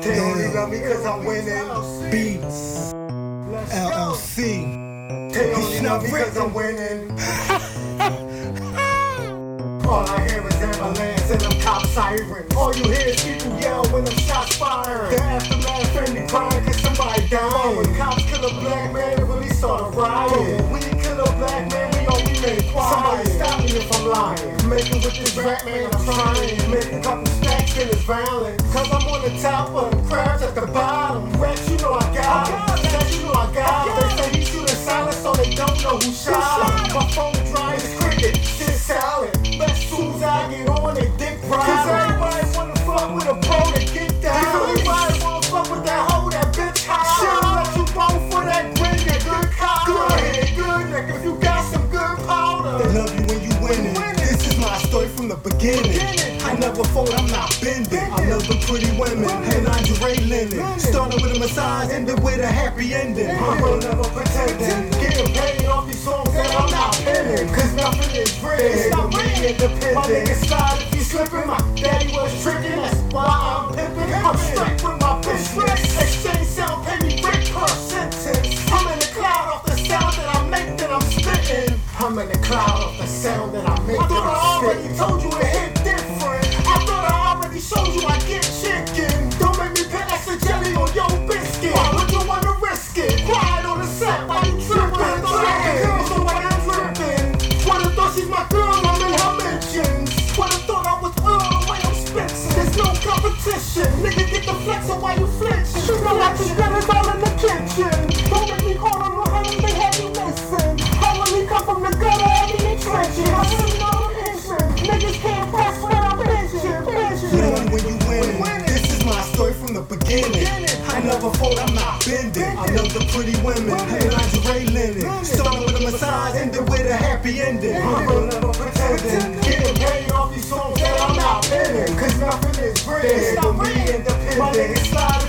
They only love me cause I'm winning. Beats, LLC. They only love me cause I'm winning. All I hear is ambulance and them cop sirens. All you hear is people yell when them shots fire. The aftermath and they crying cause somebody died. When cops kill a black man, it really start a riot. When you kill a black man, we all remain quiet. Somebody me if I'm lying. Making with this rap man, I'm trying. Make a couple stacks and it's violent. Cause I'm on the top of beginning. I never fold, I'm not bending. I love the pretty women and lingerie linen. Started with a massage, ended with a happy ending. I will never pretending. Getting paid off these songs that I'm not penning. Cause nothing is free. Stop being independent. My nigga slide if you slipping. My daddy was tricking. That's why I'm pimping. I'm straight with my business. Exchange sound, pay me rent per sentence. I'm in the cloud off the sound that I make that I'm spitting. I'm in the cloud off the sound that I make You is all in the kitchen. Don't make me call they when we come from the gutter, I. Niggas can't I'm. Love when you winning. This is my story from the beginning. I never fold, I'm not bending. I love the pretty women with a massage, with a happy ending. I will never pretending. Paid off these songs that I'm not nothing is nigga